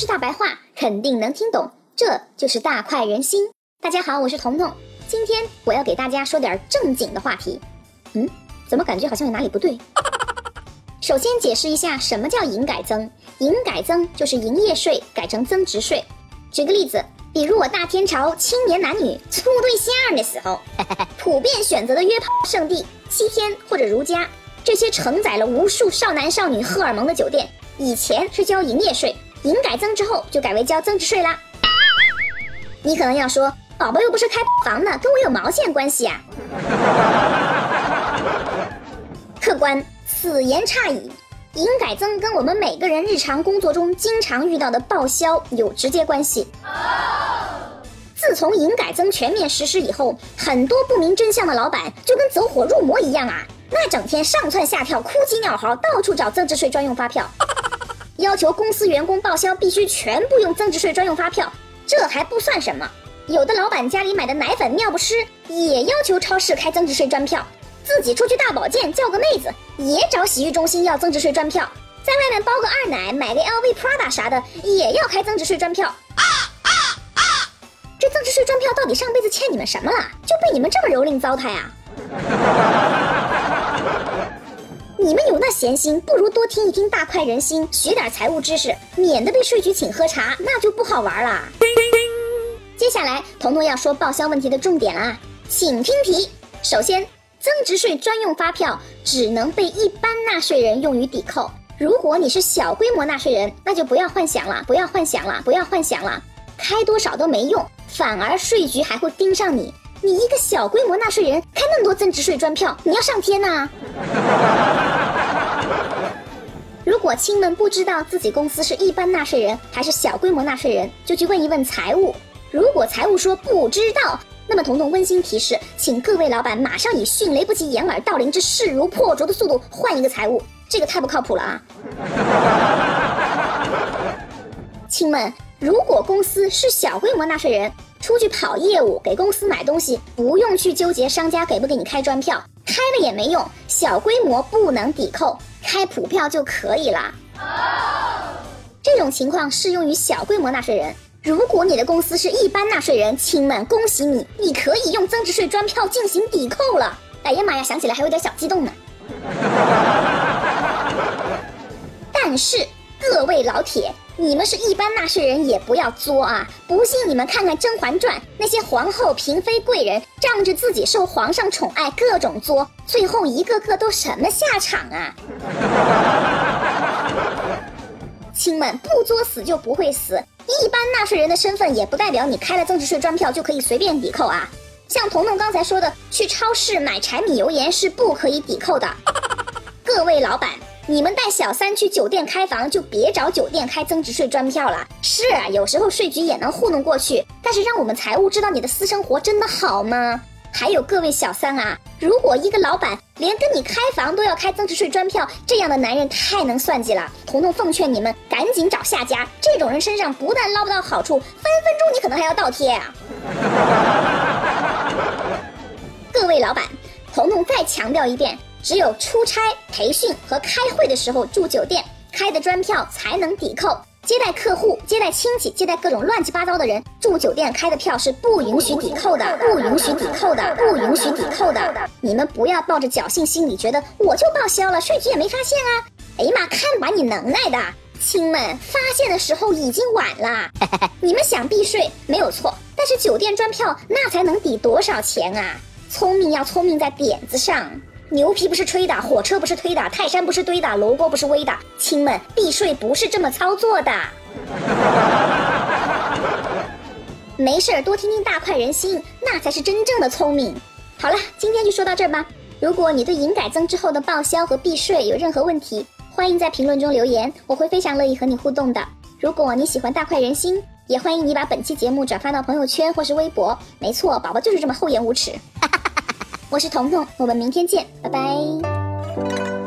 是大白话，肯定能听懂。这就是大快人心。大家好，我是彤彤，今天我要给大家说点正经的话题。嗯，怎么感觉好像有哪里不对？首先解释一下什么叫营改增。营改增就是营业税改成增值税。举个例子，比如我大天朝青年男女处对象的时候，普遍选择的约炮圣地七天或者如家，这些承载了无数少男少女荷尔蒙的酒店，以前是交营业税。营改增之后就改为交增值税啦。你可能要说，宝宝又不是开房的，跟我有毛线关系啊？客官，此言差矣。营改增跟我们每个人日常工作中经常遇到的报销有直接关系。自从营改增全面实施以后，很多不明真相的老板就跟走火入魔一样啊，那整天上蹿下跳、哭鸡尿嚎，到处找增值税专用发票。要求公司员工报销必须全部用增值税专用发票，这还不算什么。有的老板家里买的奶粉、尿不湿也要求超市开增值税专票，自己出去大保健叫个妹子也找洗浴中心要增值税专票，在外面包个二奶、买个 LV、Prada 啥的也要开增值税专票。这增值税专票到底上辈子欠你们什么了？就被你们这么蹂躏糟蹋呀？你们有那闲心，不如多听一听大快人心，学点财务知识，免得被税局请喝茶，那就不好玩了。接下来，彤彤要说报销问题的重点啦，请听题。首先，增值税专用发票只能被一般纳税人用于抵扣。如果你是小规模纳税人，那就不要幻想了，不要幻想了，不要幻想了，开多少都没用，反而税局还会盯上你。你一个小规模纳税人开那么多增值税专票，你要上天呐！如果亲们不知道自己公司是一般纳税人还是小规模纳税人，就去问一问财务。如果财务说不知道，那么彤彤温馨提示，请各位老板马上以迅雷不及掩耳盗铃之势如破竹的速度换一个财务，这个太不靠谱了啊！亲们，如果公司是小规模纳税人。出去跑业务，给公司买东西，不用去纠结商家给不给你开专票，开了也没用。小规模不能抵扣，开普票就可以了。这种情况适用于小规模纳税人。如果你的公司是一般纳税人，亲们，恭喜你，你可以用增值税专票进行抵扣了。哎呀妈呀，想起来还有点小激动呢。但是各位老铁。你们是一般纳税人，也不要作啊！不信你们看看《甄嬛传》，那些皇后、嫔妃、贵人仗着自己受皇上宠爱，各种作，最后一个个都什么下场啊？亲们，不作死就不会死。一般纳税人的身份也不代表你开了增值税专票就可以随便抵扣啊。像彤彤刚才说的，去超市买柴米油盐是不可以抵扣的。各位老板。你们带小三去酒店开房，就别找酒店开增值税专票了。是啊，有时候税局也能糊弄过去，但是让我们财务知道你的私生活真的好吗？还有各位小三啊，如果一个老板连跟你开房都要开增值税专票，这样的男人太能算计了。彤彤奉劝你们赶紧找下家，这种人身上不但捞不到好处，分分钟你可能还要倒贴啊。各位老板，彤彤再强调一遍。只有出差、培训和开会的时候住酒店开的专票才能抵扣。接待客户、接待亲戚、接待各种乱七八糟的人，住酒店开的票是不允许抵扣的，不允许抵扣的，不允许抵扣的。你们不要抱着侥幸心理，觉得我就报销了，税局也没发现啊！哎呀妈，看把你能耐的，亲们，发现的时候已经晚了。你们想避税没有错，但是酒店专票那才能抵多少钱啊？聪明要聪明在点子上。牛皮不是吹的，火车不是推的，泰山不是堆的，楼锅不是煨的。亲们，避税不是这么操作的。没事儿，多听听大快人心，那才是真正的聪明。好了，今天就说到这儿吧。如果你对营改增之后的报销和避税有任何问题，欢迎在评论中留言，我会非常乐意和你互动的。如果你喜欢大快人心，也欢迎你把本期节目转发到朋友圈或是微博。没错，宝宝就是这么厚颜无耻。我是彤彤，我们明天见，拜拜。